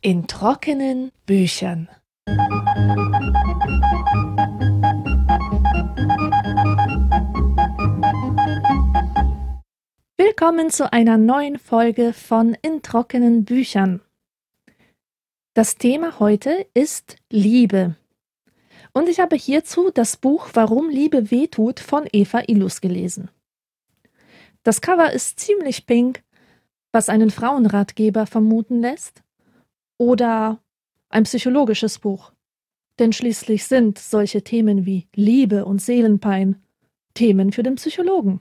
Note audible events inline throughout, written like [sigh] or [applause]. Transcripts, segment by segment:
In trockenen Büchern. Willkommen zu einer neuen Folge von In trockenen Büchern. Das Thema heute ist Liebe. Und ich habe hierzu das Buch Warum Liebe wehtut von Eva Illus gelesen. Das Cover ist ziemlich pink, was einen Frauenratgeber vermuten lässt, oder ein psychologisches Buch. Denn schließlich sind solche Themen wie Liebe und Seelenpein Themen für den Psychologen.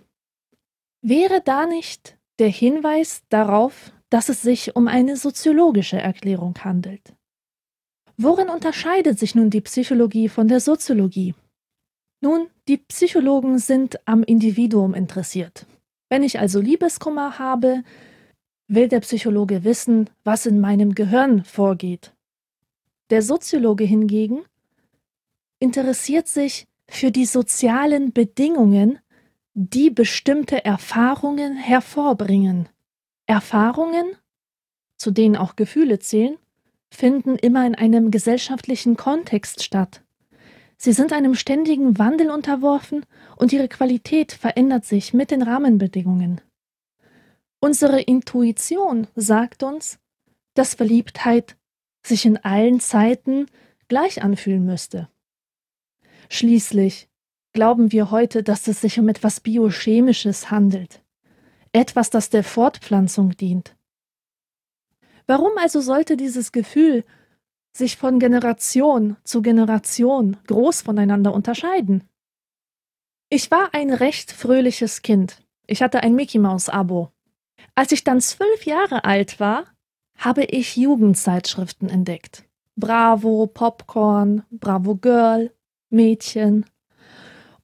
Wäre da nicht der Hinweis darauf, dass es sich um eine soziologische Erklärung handelt? Worin unterscheidet sich nun die Psychologie von der Soziologie? Nun, die Psychologen sind am Individuum interessiert. Wenn ich also Liebeskummer habe, will der Psychologe wissen, was in meinem Gehirn vorgeht. Der Soziologe hingegen interessiert sich für die sozialen Bedingungen, die bestimmte Erfahrungen hervorbringen. Erfahrungen, zu denen auch Gefühle zählen, finden immer in einem gesellschaftlichen Kontext statt. Sie sind einem ständigen Wandel unterworfen und ihre Qualität verändert sich mit den Rahmenbedingungen. Unsere Intuition sagt uns, dass Verliebtheit sich in allen Zeiten gleich anfühlen müsste. Schließlich glauben wir heute, dass es sich um etwas Biochemisches handelt, etwas, das der Fortpflanzung dient. Warum also sollte dieses Gefühl sich von Generation zu Generation groß voneinander unterscheiden? Ich war ein recht fröhliches Kind. Ich hatte ein Mickey Maus Abo. Als ich dann zwölf Jahre alt war, habe ich Jugendzeitschriften entdeckt. Bravo, Popcorn, Bravo Girl, Mädchen,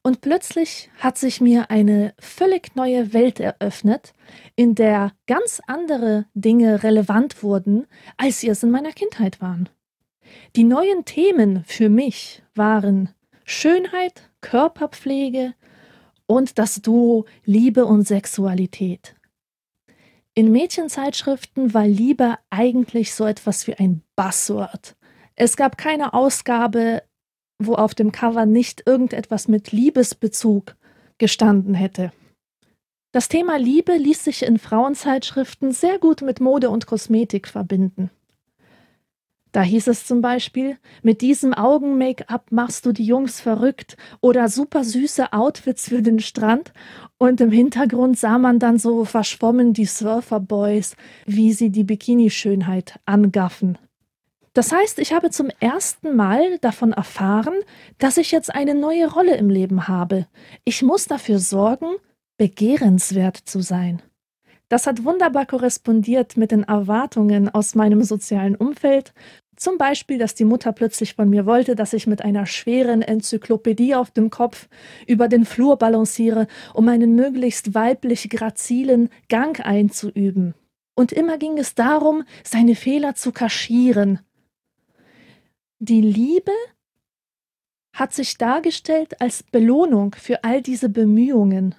und plötzlich hat sich mir eine völlig neue Welt eröffnet, in der ganz andere Dinge relevant wurden, als sie es in meiner Kindheit waren. Die neuen Themen für mich waren Schönheit, Körperpflege und das Duo Liebe und Sexualität. In Mädchenzeitschriften war Liebe eigentlich so etwas wie ein Buzzword. Es gab keine Ausgabe, wo auf dem Cover nicht irgendetwas mit Liebesbezug gestanden hätte. Das Thema Liebe ließ sich in Frauenzeitschriften sehr gut mit Mode und Kosmetik verbinden. Da hieß es zum Beispiel, mit diesem Augen-Make-up machst du die Jungs verrückt oder super süße Outfits für den Strand und im Hintergrund sah man dann so verschwommen die Surferboys, wie sie die Bikini-Schönheit angaffen. Das heißt, ich habe zum ersten Mal davon erfahren, dass ich jetzt eine neue Rolle im Leben habe. Ich muss dafür sorgen, begehrenswert zu sein. Das hat wunderbar korrespondiert mit den Erwartungen aus meinem sozialen Umfeld. Zum Beispiel, dass die Mutter plötzlich von mir wollte, dass ich mit einer schweren Enzyklopädie auf dem Kopf über den Flur balanciere, um einen möglichst weiblich grazilen Gang einzuüben. Und immer ging es darum, seine Fehler zu kaschieren, die Liebe hat sich dargestellt als Belohnung für all diese Bemühungen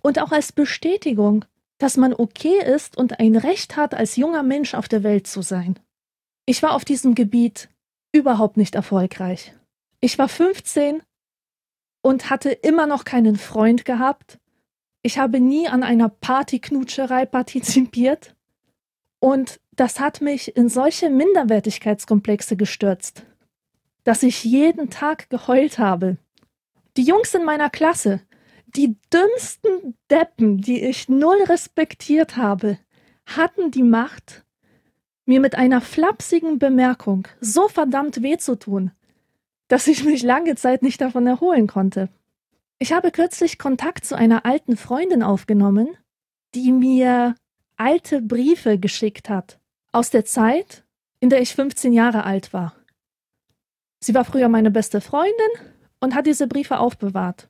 und auch als Bestätigung, dass man okay ist und ein Recht hat, als junger Mensch auf der Welt zu sein. Ich war auf diesem Gebiet überhaupt nicht erfolgreich. Ich war 15 und hatte immer noch keinen Freund gehabt. Ich habe nie an einer Partyknutscherei partizipiert. Und das hat mich in solche Minderwertigkeitskomplexe gestürzt dass ich jeden Tag geheult habe. Die Jungs in meiner Klasse, die dümmsten Deppen, die ich null respektiert habe, hatten die Macht, mir mit einer flapsigen Bemerkung so verdammt weh zu tun, dass ich mich lange Zeit nicht davon erholen konnte. Ich habe kürzlich Kontakt zu einer alten Freundin aufgenommen, die mir alte Briefe geschickt hat, aus der Zeit, in der ich 15 Jahre alt war. Sie war früher meine beste Freundin und hat diese Briefe aufbewahrt.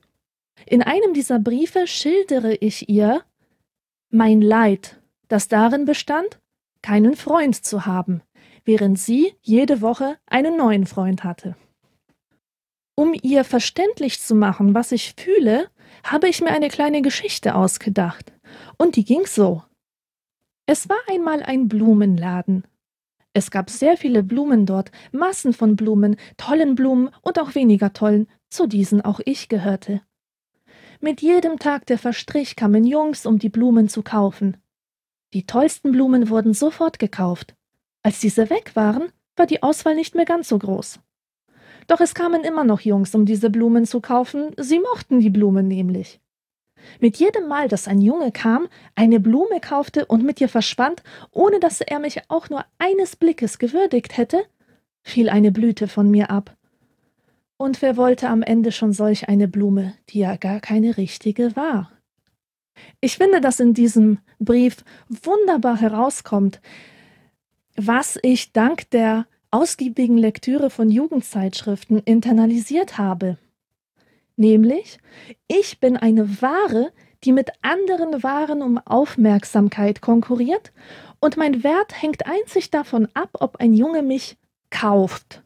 In einem dieser Briefe schildere ich ihr mein Leid, das darin bestand, keinen Freund zu haben, während sie jede Woche einen neuen Freund hatte. Um ihr verständlich zu machen, was ich fühle, habe ich mir eine kleine Geschichte ausgedacht. Und die ging so. Es war einmal ein Blumenladen. Es gab sehr viele Blumen dort, Massen von Blumen, tollen Blumen und auch weniger tollen, zu diesen auch ich gehörte. Mit jedem Tag, der verstrich, kamen Jungs, um die Blumen zu kaufen. Die tollsten Blumen wurden sofort gekauft. Als diese weg waren, war die Auswahl nicht mehr ganz so groß. Doch es kamen immer noch Jungs, um diese Blumen zu kaufen, sie mochten die Blumen nämlich. Mit jedem Mal, dass ein Junge kam, eine Blume kaufte und mit ihr verschwand, ohne dass er mich auch nur eines Blickes gewürdigt hätte, fiel eine Blüte von mir ab. Und wer wollte am Ende schon solch eine Blume, die ja gar keine richtige war? Ich finde, dass in diesem Brief wunderbar herauskommt, was ich dank der ausgiebigen Lektüre von Jugendzeitschriften internalisiert habe. Nämlich, ich bin eine Ware, die mit anderen Waren um Aufmerksamkeit konkurriert, und mein Wert hängt einzig davon ab, ob ein Junge mich kauft.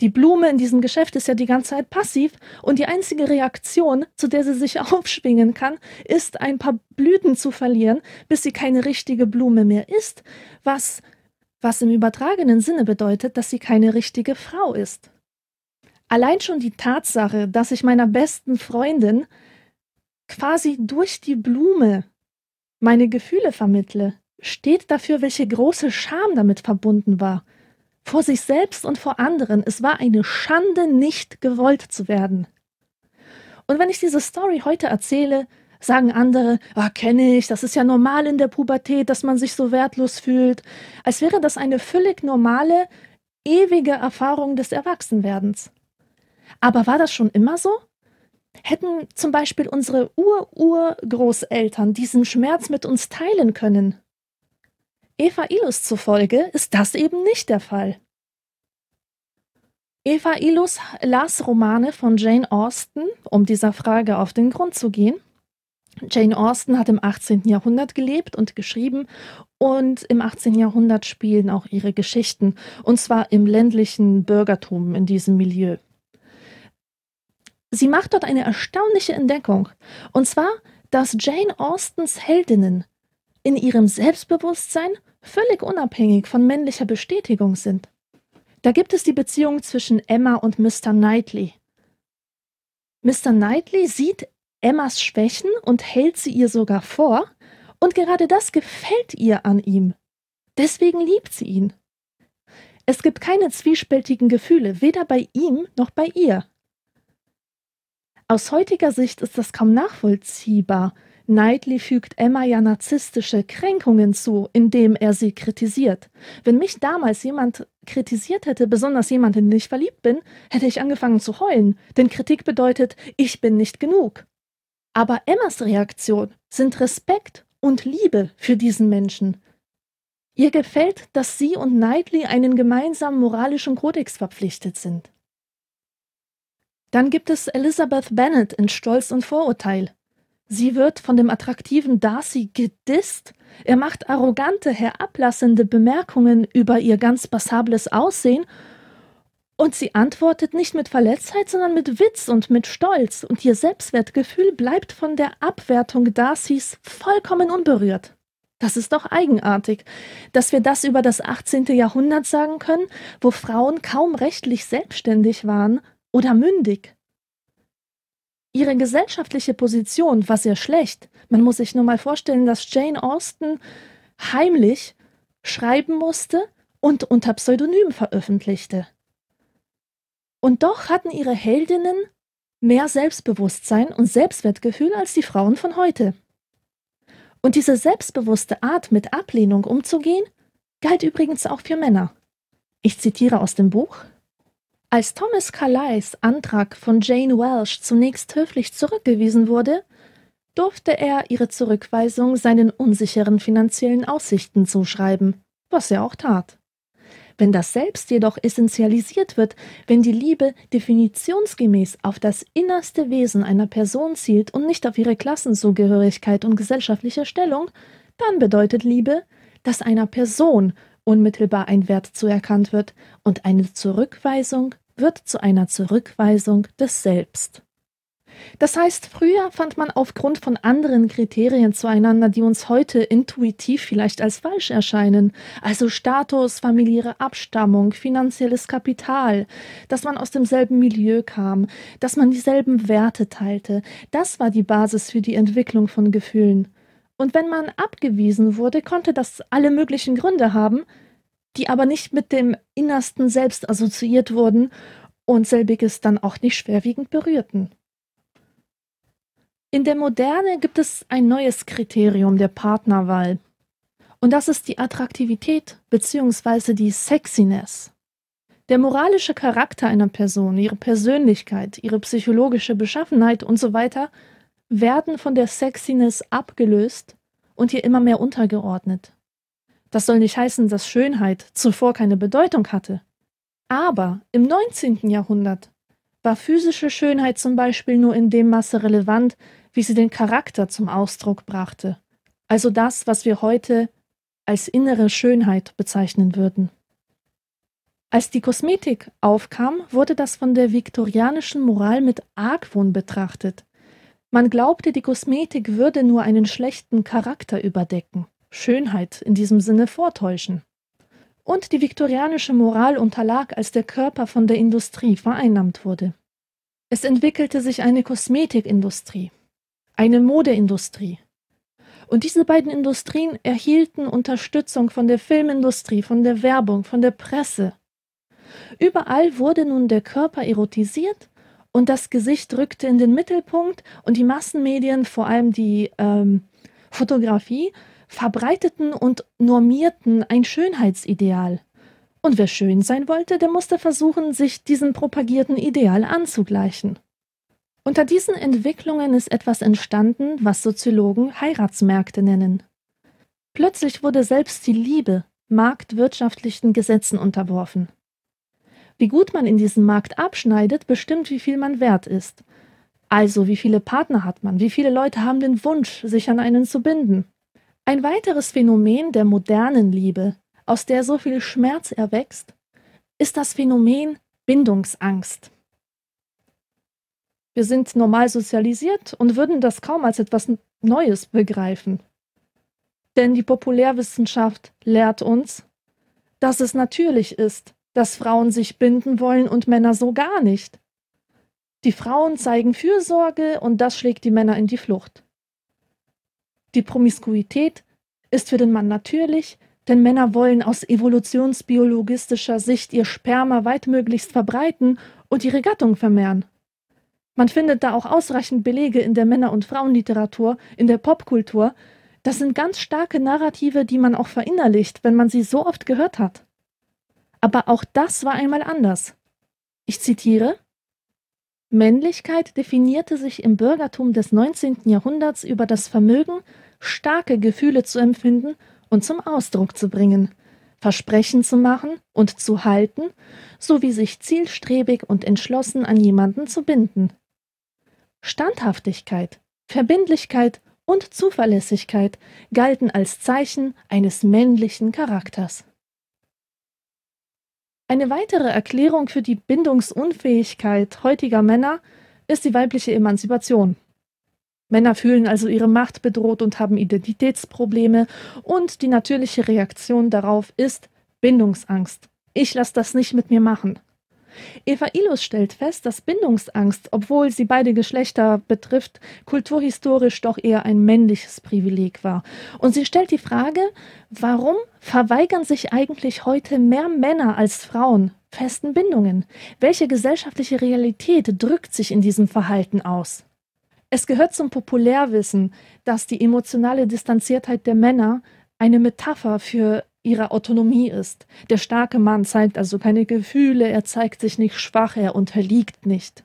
Die Blume in diesem Geschäft ist ja die ganze Zeit passiv und die einzige Reaktion, zu der sie sich [laughs] aufschwingen kann, ist ein paar Blüten zu verlieren, bis sie keine richtige Blume mehr ist, was was im übertragenen Sinne bedeutet, dass sie keine richtige Frau ist. Allein schon die Tatsache, dass ich meiner besten Freundin quasi durch die Blume meine Gefühle vermittle, steht dafür, welche große Scham damit verbunden war. Vor sich selbst und vor anderen. Es war eine Schande, nicht gewollt zu werden. Und wenn ich diese Story heute erzähle, sagen andere, ah, kenne ich, das ist ja normal in der Pubertät, dass man sich so wertlos fühlt, als wäre das eine völlig normale, ewige Erfahrung des Erwachsenwerdens. Aber war das schon immer so? Hätten zum Beispiel unsere Ur-Urgroßeltern diesen Schmerz mit uns teilen können? Eva Ilus zufolge ist das eben nicht der Fall. Eva Ilus las Romane von Jane Austen, um dieser Frage auf den Grund zu gehen, Jane Austen hat im 18. Jahrhundert gelebt und geschrieben und im 18. Jahrhundert spielen auch ihre Geschichten und zwar im ländlichen Bürgertum in diesem Milieu. Sie macht dort eine erstaunliche Entdeckung und zwar, dass Jane Austens Heldinnen in ihrem Selbstbewusstsein völlig unabhängig von männlicher Bestätigung sind. Da gibt es die Beziehung zwischen Emma und Mr. Knightley. Mr. Knightley sieht Emmas Schwächen und hält sie ihr sogar vor, und gerade das gefällt ihr an ihm. Deswegen liebt sie ihn. Es gibt keine zwiespältigen Gefühle, weder bei ihm noch bei ihr. Aus heutiger Sicht ist das kaum nachvollziehbar. Knightley fügt Emma ja narzisstische Kränkungen zu, indem er sie kritisiert. Wenn mich damals jemand kritisiert hätte, besonders jemand, in den ich verliebt bin, hätte ich angefangen zu heulen, denn Kritik bedeutet, ich bin nicht genug. Aber Emmas Reaktion sind Respekt und Liebe für diesen Menschen. Ihr gefällt, dass sie und Knightley einen gemeinsamen moralischen Kodex verpflichtet sind. Dann gibt es Elizabeth Bennet in Stolz und Vorurteil. Sie wird von dem attraktiven Darcy gedisst. Er macht arrogante, herablassende Bemerkungen über ihr ganz passables Aussehen und sie antwortet nicht mit Verletztheit, sondern mit Witz und mit Stolz, und ihr Selbstwertgefühl bleibt von der Abwertung Darcys vollkommen unberührt. Das ist doch eigenartig, dass wir das über das 18. Jahrhundert sagen können, wo Frauen kaum rechtlich selbstständig waren oder mündig. Ihre gesellschaftliche Position war sehr schlecht. Man muss sich nur mal vorstellen, dass Jane Austen heimlich schreiben musste und unter Pseudonym veröffentlichte. Und doch hatten ihre Heldinnen mehr Selbstbewusstsein und Selbstwertgefühl als die Frauen von heute. Und diese selbstbewusste Art, mit Ablehnung umzugehen, galt übrigens auch für Männer. Ich zitiere aus dem Buch. Als Thomas Carlyles Antrag von Jane Welsh zunächst höflich zurückgewiesen wurde, durfte er ihre Zurückweisung seinen unsicheren finanziellen Aussichten zuschreiben, was er auch tat. Wenn das Selbst jedoch essentialisiert wird, wenn die Liebe definitionsgemäß auf das innerste Wesen einer Person zielt und nicht auf ihre Klassenzugehörigkeit und gesellschaftliche Stellung, dann bedeutet Liebe, dass einer Person unmittelbar ein Wert zuerkannt wird und eine Zurückweisung wird zu einer Zurückweisung des Selbst. Das heißt, früher fand man aufgrund von anderen Kriterien zueinander, die uns heute intuitiv vielleicht als falsch erscheinen, also Status, familiäre Abstammung, finanzielles Kapital, dass man aus demselben Milieu kam, dass man dieselben Werte teilte, das war die Basis für die Entwicklung von Gefühlen. Und wenn man abgewiesen wurde, konnte das alle möglichen Gründe haben, die aber nicht mit dem innersten Selbst assoziiert wurden und selbiges dann auch nicht schwerwiegend berührten. In der Moderne gibt es ein neues Kriterium der Partnerwahl. Und das ist die Attraktivität bzw. die Sexiness. Der moralische Charakter einer Person, ihre Persönlichkeit, ihre psychologische Beschaffenheit und so weiter werden von der Sexiness abgelöst und ihr immer mehr untergeordnet. Das soll nicht heißen, dass Schönheit zuvor keine Bedeutung hatte. Aber im 19. Jahrhundert war physische Schönheit zum Beispiel nur in dem Maße relevant, wie sie den Charakter zum Ausdruck brachte, also das, was wir heute als innere Schönheit bezeichnen würden. Als die Kosmetik aufkam, wurde das von der viktorianischen Moral mit Argwohn betrachtet. Man glaubte, die Kosmetik würde nur einen schlechten Charakter überdecken, Schönheit in diesem Sinne vortäuschen. Und die viktorianische Moral unterlag, als der Körper von der Industrie vereinnahmt wurde. Es entwickelte sich eine Kosmetikindustrie, eine Modeindustrie. Und diese beiden Industrien erhielten Unterstützung von der Filmindustrie, von der Werbung, von der Presse. Überall wurde nun der Körper erotisiert und das Gesicht rückte in den Mittelpunkt und die Massenmedien, vor allem die ähm, Fotografie, verbreiteten und normierten ein Schönheitsideal. Und wer schön sein wollte, der musste versuchen, sich diesem propagierten Ideal anzugleichen. Unter diesen Entwicklungen ist etwas entstanden, was Soziologen Heiratsmärkte nennen. Plötzlich wurde selbst die Liebe marktwirtschaftlichen Gesetzen unterworfen. Wie gut man in diesem Markt abschneidet, bestimmt, wie viel man wert ist. Also, wie viele Partner hat man, wie viele Leute haben den Wunsch, sich an einen zu binden. Ein weiteres Phänomen der modernen Liebe, aus der so viel Schmerz erwächst, ist das Phänomen Bindungsangst. Wir sind normal sozialisiert und würden das kaum als etwas Neues begreifen. Denn die Populärwissenschaft lehrt uns, dass es natürlich ist, dass Frauen sich binden wollen und Männer so gar nicht. Die Frauen zeigen Fürsorge und das schlägt die Männer in die Flucht. Die Promiskuität ist für den Mann natürlich, denn Männer wollen aus evolutionsbiologistischer Sicht ihr Sperma weitmöglichst verbreiten und ihre Gattung vermehren. Man findet da auch ausreichend Belege in der Männer- und Frauenliteratur, in der Popkultur. Das sind ganz starke Narrative, die man auch verinnerlicht, wenn man sie so oft gehört hat. Aber auch das war einmal anders. Ich zitiere Männlichkeit definierte sich im Bürgertum des 19. Jahrhunderts über das Vermögen, starke Gefühle zu empfinden und zum Ausdruck zu bringen, Versprechen zu machen und zu halten, sowie sich zielstrebig und entschlossen an jemanden zu binden. Standhaftigkeit, Verbindlichkeit und Zuverlässigkeit galten als Zeichen eines männlichen Charakters. Eine weitere Erklärung für die Bindungsunfähigkeit heutiger Männer ist die weibliche Emanzipation. Männer fühlen also ihre Macht bedroht und haben Identitätsprobleme und die natürliche Reaktion darauf ist Bindungsangst. Ich lasse das nicht mit mir machen. Eva Ilus stellt fest, dass Bindungsangst, obwohl sie beide Geschlechter betrifft, kulturhistorisch doch eher ein männliches Privileg war. Und sie stellt die Frage, warum verweigern sich eigentlich heute mehr Männer als Frauen festen Bindungen? Welche gesellschaftliche Realität drückt sich in diesem Verhalten aus? Es gehört zum Populärwissen, dass die emotionale Distanziertheit der Männer eine Metapher für ihrer Autonomie ist. Der starke Mann zeigt also keine Gefühle, er zeigt sich nicht schwach, er unterliegt nicht.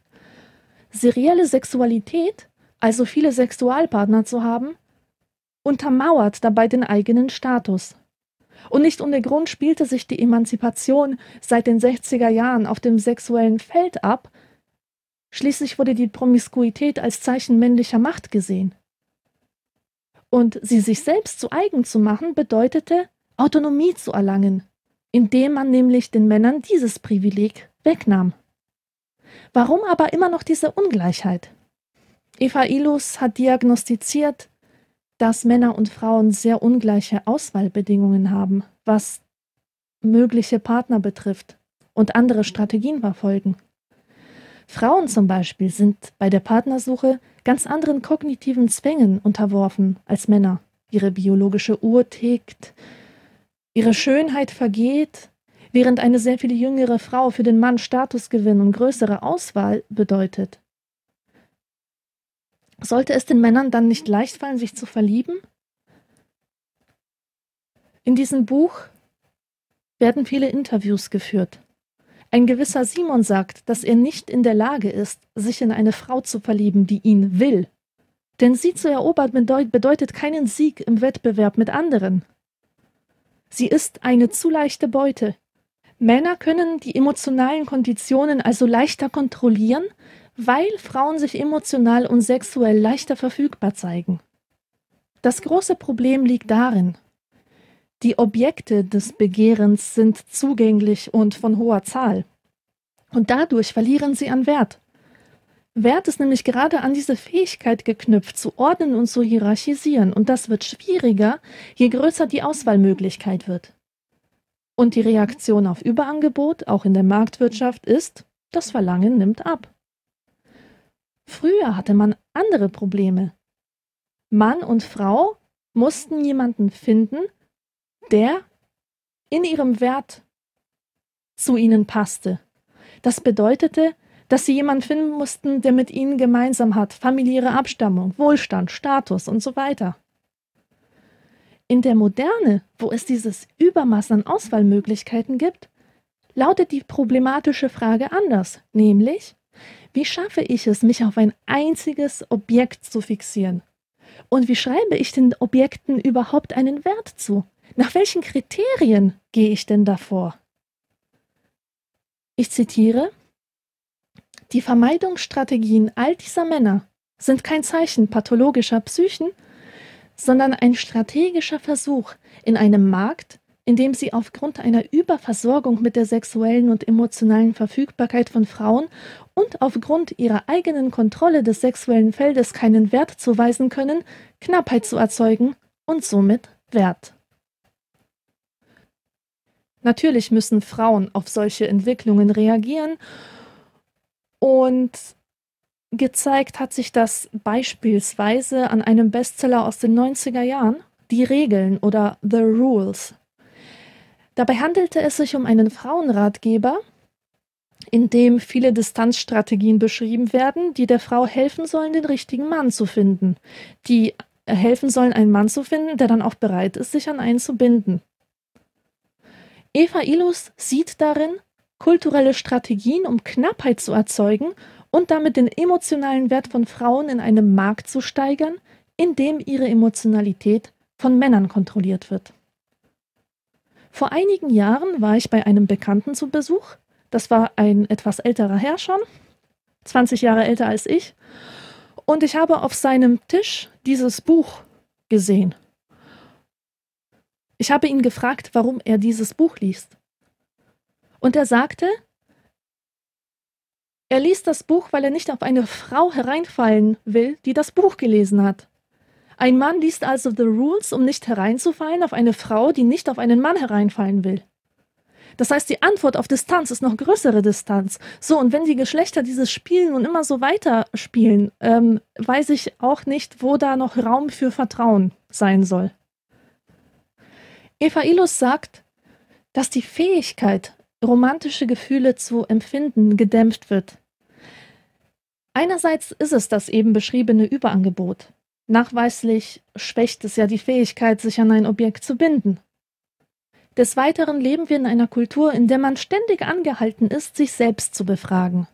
Serielle Sexualität, also viele Sexualpartner zu haben, untermauert dabei den eigenen Status. Und nicht ohne Grund spielte sich die Emanzipation seit den 60er Jahren auf dem sexuellen Feld ab. Schließlich wurde die Promiskuität als Zeichen männlicher Macht gesehen. Und sie sich selbst zu eigen zu machen, bedeutete, Autonomie zu erlangen, indem man nämlich den Männern dieses Privileg wegnahm. Warum aber immer noch diese Ungleichheit? Eva Ilus hat diagnostiziert, dass Männer und Frauen sehr ungleiche Auswahlbedingungen haben, was mögliche Partner betrifft und andere Strategien verfolgen. Frauen zum Beispiel sind bei der Partnersuche ganz anderen kognitiven Zwängen unterworfen als Männer. Ihre biologische Uhr tickt, ihre Schönheit vergeht, während eine sehr viel jüngere Frau für den Mann Statusgewinn und größere Auswahl bedeutet. Sollte es den Männern dann nicht leicht fallen, sich zu verlieben? In diesem Buch werden viele Interviews geführt. Ein gewisser Simon sagt, dass er nicht in der Lage ist, sich in eine Frau zu verlieben, die ihn will. Denn sie zu erobern bedeutet keinen Sieg im Wettbewerb mit anderen. Sie ist eine zu leichte Beute. Männer können die emotionalen Konditionen also leichter kontrollieren, weil Frauen sich emotional und sexuell leichter verfügbar zeigen. Das große Problem liegt darin, die Objekte des Begehrens sind zugänglich und von hoher Zahl. Und dadurch verlieren sie an Wert. Wert ist nämlich gerade an diese Fähigkeit geknüpft, zu ordnen und zu hierarchisieren. Und das wird schwieriger, je größer die Auswahlmöglichkeit wird. Und die Reaktion auf Überangebot, auch in der Marktwirtschaft, ist, das Verlangen nimmt ab. Früher hatte man andere Probleme. Mann und Frau mussten jemanden finden, der in ihrem Wert zu ihnen passte. Das bedeutete, dass sie jemanden finden mussten, der mit ihnen gemeinsam hat, familiäre Abstammung, Wohlstand, Status und so weiter. In der Moderne, wo es dieses Übermaß an Auswahlmöglichkeiten gibt, lautet die problematische Frage anders, nämlich, wie schaffe ich es, mich auf ein einziges Objekt zu fixieren? Und wie schreibe ich den Objekten überhaupt einen Wert zu? Nach welchen Kriterien gehe ich denn davor? Ich zitiere Die Vermeidungsstrategien all dieser Männer sind kein Zeichen pathologischer Psychen, sondern ein strategischer Versuch, in einem Markt, in dem sie aufgrund einer Überversorgung mit der sexuellen und emotionalen Verfügbarkeit von Frauen und aufgrund ihrer eigenen Kontrolle des sexuellen Feldes keinen Wert zuweisen können, Knappheit zu erzeugen und somit Wert. Natürlich müssen Frauen auf solche Entwicklungen reagieren. Und gezeigt hat sich das beispielsweise an einem Bestseller aus den 90er Jahren, Die Regeln oder The Rules. Dabei handelte es sich um einen Frauenratgeber, in dem viele Distanzstrategien beschrieben werden, die der Frau helfen sollen, den richtigen Mann zu finden, die helfen sollen, einen Mann zu finden, der dann auch bereit ist, sich an einen zu binden. Eva Ilus sieht darin kulturelle Strategien, um Knappheit zu erzeugen und damit den emotionalen Wert von Frauen in einem Markt zu steigern, in dem ihre Emotionalität von Männern kontrolliert wird. Vor einigen Jahren war ich bei einem Bekannten zu Besuch. Das war ein etwas älterer Herr schon, 20 Jahre älter als ich. Und ich habe auf seinem Tisch dieses Buch gesehen. Ich habe ihn gefragt, warum er dieses Buch liest. Und er sagte, er liest das Buch, weil er nicht auf eine Frau hereinfallen will, die das Buch gelesen hat. Ein Mann liest also The Rules, um nicht hereinzufallen auf eine Frau, die nicht auf einen Mann hereinfallen will. Das heißt, die Antwort auf Distanz ist noch größere Distanz. So, und wenn die Geschlechter dieses spielen und immer so weiter spielen, ähm, weiß ich auch nicht, wo da noch Raum für Vertrauen sein soll. Eva Ilus sagt, dass die Fähigkeit, romantische Gefühle zu empfinden, gedämpft wird. Einerseits ist es das eben beschriebene Überangebot. Nachweislich schwächt es ja die Fähigkeit, sich an ein Objekt zu binden. Des Weiteren leben wir in einer Kultur, in der man ständig angehalten ist, sich selbst zu befragen.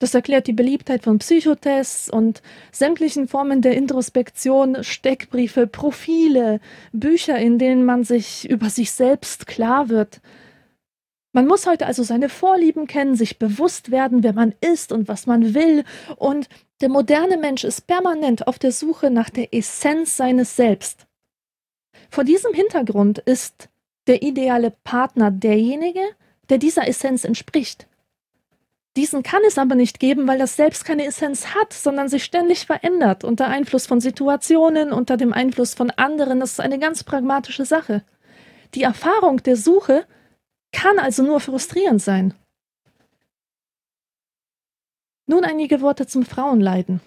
Das erklärt die Beliebtheit von Psychotests und sämtlichen Formen der Introspektion, Steckbriefe, Profile, Bücher, in denen man sich über sich selbst klar wird. Man muss heute also seine Vorlieben kennen, sich bewusst werden, wer man ist und was man will, und der moderne Mensch ist permanent auf der Suche nach der Essenz seines Selbst. Vor diesem Hintergrund ist der ideale Partner derjenige, der dieser Essenz entspricht. Diesen kann es aber nicht geben, weil das Selbst keine Essenz hat, sondern sich ständig verändert unter Einfluss von Situationen, unter dem Einfluss von anderen. Das ist eine ganz pragmatische Sache. Die Erfahrung der Suche kann also nur frustrierend sein. Nun einige Worte zum Frauenleiden.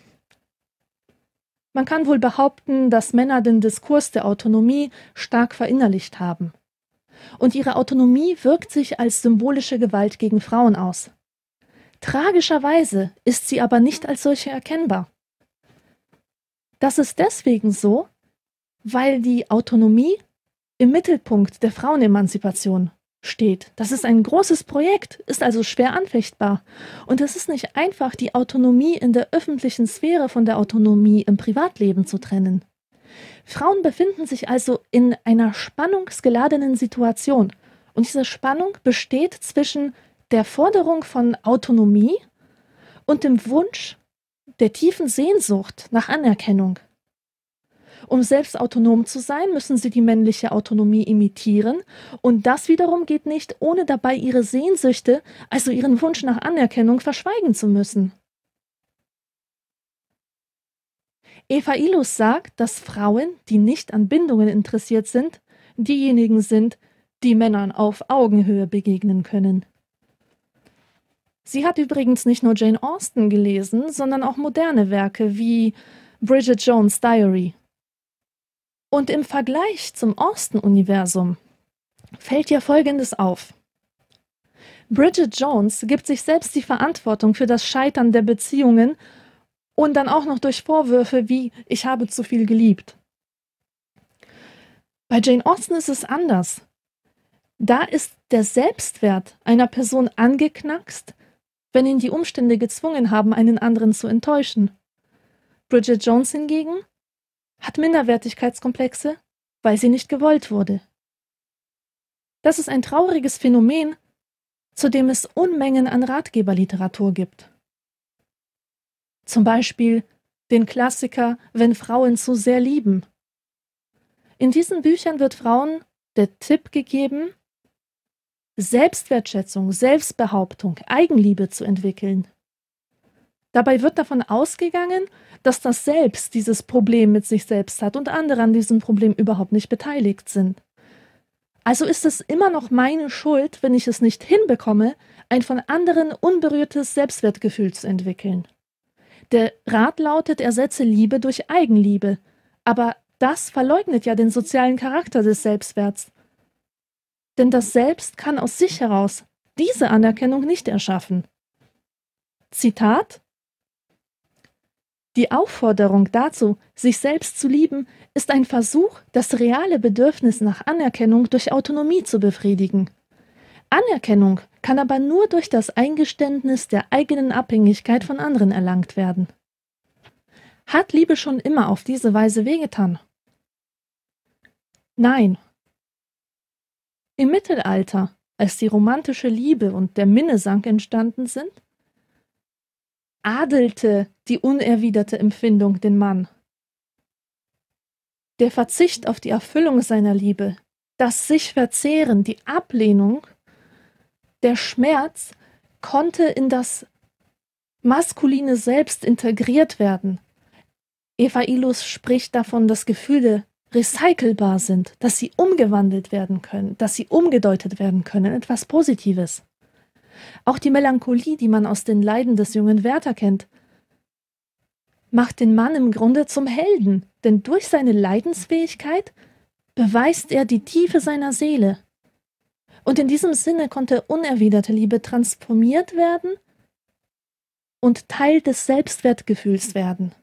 Man kann wohl behaupten, dass Männer den Diskurs der Autonomie stark verinnerlicht haben. Und ihre Autonomie wirkt sich als symbolische Gewalt gegen Frauen aus. Tragischerweise ist sie aber nicht als solche erkennbar. Das ist deswegen so, weil die Autonomie im Mittelpunkt der Frauenemanzipation steht. Das ist ein großes Projekt, ist also schwer anfechtbar. Und es ist nicht einfach, die Autonomie in der öffentlichen Sphäre von der Autonomie im Privatleben zu trennen. Frauen befinden sich also in einer spannungsgeladenen Situation. Und diese Spannung besteht zwischen der Forderung von Autonomie und dem Wunsch der tiefen Sehnsucht nach Anerkennung. Um selbst autonom zu sein, müssen sie die männliche Autonomie imitieren, und das wiederum geht nicht, ohne dabei ihre Sehnsüchte, also ihren Wunsch nach Anerkennung, verschweigen zu müssen. Eva Ilus sagt, dass Frauen, die nicht an Bindungen interessiert sind, diejenigen sind, die Männern auf Augenhöhe begegnen können. Sie hat übrigens nicht nur Jane Austen gelesen, sondern auch moderne Werke wie Bridget Jones' Diary. Und im Vergleich zum Austen-Universum fällt ihr Folgendes auf. Bridget Jones gibt sich selbst die Verantwortung für das Scheitern der Beziehungen und dann auch noch durch Vorwürfe wie ich habe zu viel geliebt. Bei Jane Austen ist es anders. Da ist der Selbstwert einer Person angeknackst, wenn ihn die Umstände gezwungen haben, einen anderen zu enttäuschen. Bridget Jones hingegen hat Minderwertigkeitskomplexe, weil sie nicht gewollt wurde. Das ist ein trauriges Phänomen, zu dem es Unmengen an Ratgeberliteratur gibt. Zum Beispiel den Klassiker Wenn Frauen zu sehr lieben. In diesen Büchern wird Frauen der Tipp gegeben, Selbstwertschätzung, Selbstbehauptung, Eigenliebe zu entwickeln. Dabei wird davon ausgegangen, dass das Selbst dieses Problem mit sich selbst hat und andere an diesem Problem überhaupt nicht beteiligt sind. Also ist es immer noch meine Schuld, wenn ich es nicht hinbekomme, ein von anderen unberührtes Selbstwertgefühl zu entwickeln. Der Rat lautet, ersetze Liebe durch Eigenliebe, aber das verleugnet ja den sozialen Charakter des Selbstwerts denn das Selbst kann aus sich heraus diese Anerkennung nicht erschaffen. Zitat Die Aufforderung dazu, sich selbst zu lieben, ist ein Versuch, das reale Bedürfnis nach Anerkennung durch Autonomie zu befriedigen. Anerkennung kann aber nur durch das Eingeständnis der eigenen Abhängigkeit von anderen erlangt werden. Hat Liebe schon immer auf diese Weise wehgetan? Nein, im Mittelalter, als die romantische Liebe und der Minnesank entstanden sind, adelte die unerwiderte Empfindung den Mann. Der Verzicht auf die Erfüllung seiner Liebe, das sich verzehren, die Ablehnung, der Schmerz konnte in das maskuline Selbst integriert werden. Eva Ilus spricht davon, dass Gefühle recycelbar sind, dass sie umgewandelt werden können, dass sie umgedeutet werden können, etwas Positives. Auch die Melancholie, die man aus den Leiden des jungen Werther kennt, macht den Mann im Grunde zum Helden, denn durch seine Leidensfähigkeit beweist er die Tiefe seiner Seele. Und in diesem Sinne konnte unerwiderte Liebe transformiert werden und Teil des Selbstwertgefühls werden.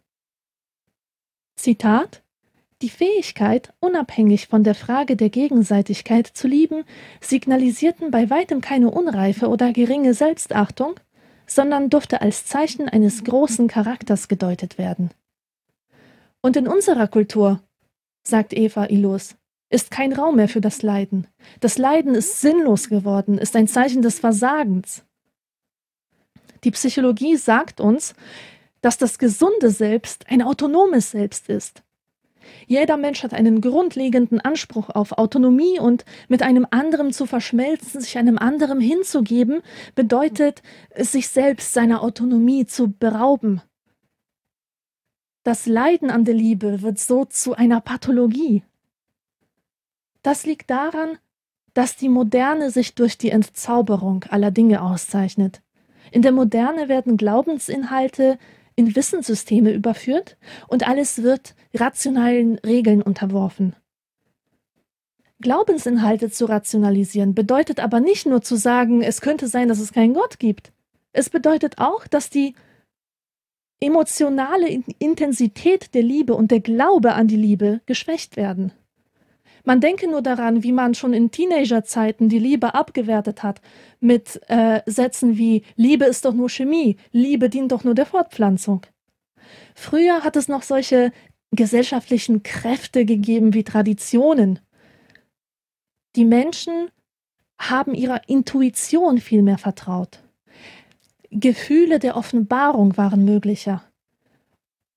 Zitat die Fähigkeit, unabhängig von der Frage der Gegenseitigkeit zu lieben, signalisierten bei weitem keine Unreife oder geringe Selbstachtung, sondern durfte als Zeichen eines großen Charakters gedeutet werden. Und in unserer Kultur, sagt Eva Illos, ist kein Raum mehr für das Leiden. Das Leiden ist sinnlos geworden, ist ein Zeichen des Versagens. Die Psychologie sagt uns, dass das gesunde Selbst ein autonomes Selbst ist, Jeder Mensch hat einen grundlegenden Anspruch auf Autonomie und mit einem anderen zu verschmelzen, sich einem anderen hinzugeben, bedeutet, sich selbst seiner Autonomie zu berauben. Das Leiden an der Liebe wird so zu einer Pathologie. Das liegt daran, dass die Moderne sich durch die Entzauberung aller Dinge auszeichnet. In der Moderne werden Glaubensinhalte in Wissenssysteme überführt und alles wird rationalen Regeln unterworfen. Glaubensinhalte zu rationalisieren bedeutet aber nicht nur zu sagen, es könnte sein, dass es keinen Gott gibt. Es bedeutet auch, dass die emotionale Intensität der Liebe und der Glaube an die Liebe geschwächt werden. Man denke nur daran, wie man schon in Teenagerzeiten die Liebe abgewertet hat mit äh, Sätzen wie Liebe ist doch nur Chemie, Liebe dient doch nur der Fortpflanzung. Früher hat es noch solche gesellschaftlichen Kräfte gegeben wie Traditionen. Die Menschen haben ihrer Intuition viel mehr vertraut. Gefühle der Offenbarung waren möglicher.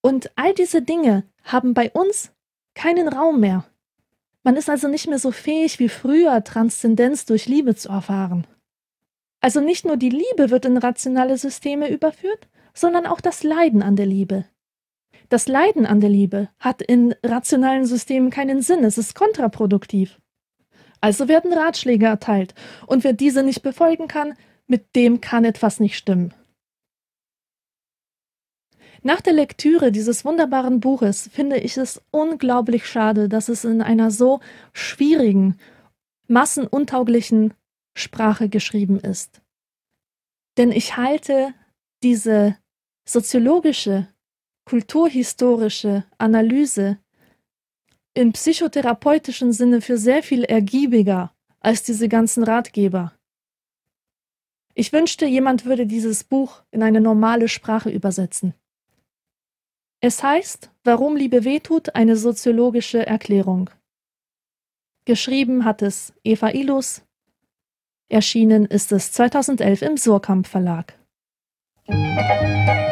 Und all diese Dinge haben bei uns keinen Raum mehr. Man ist also nicht mehr so fähig wie früher, Transzendenz durch Liebe zu erfahren. Also nicht nur die Liebe wird in rationale Systeme überführt, sondern auch das Leiden an der Liebe. Das Leiden an der Liebe hat in rationalen Systemen keinen Sinn, es ist kontraproduktiv. Also werden Ratschläge erteilt, und wer diese nicht befolgen kann, mit dem kann etwas nicht stimmen. Nach der Lektüre dieses wunderbaren Buches finde ich es unglaublich schade, dass es in einer so schwierigen, massenuntauglichen Sprache geschrieben ist. Denn ich halte diese soziologische, kulturhistorische Analyse im psychotherapeutischen Sinne für sehr viel ergiebiger als diese ganzen Ratgeber. Ich wünschte, jemand würde dieses Buch in eine normale Sprache übersetzen. Es heißt, warum Liebe wehtut, eine soziologische Erklärung. Geschrieben hat es Eva Ilus. Erschienen ist es 2011 im Surkamp Verlag. Thank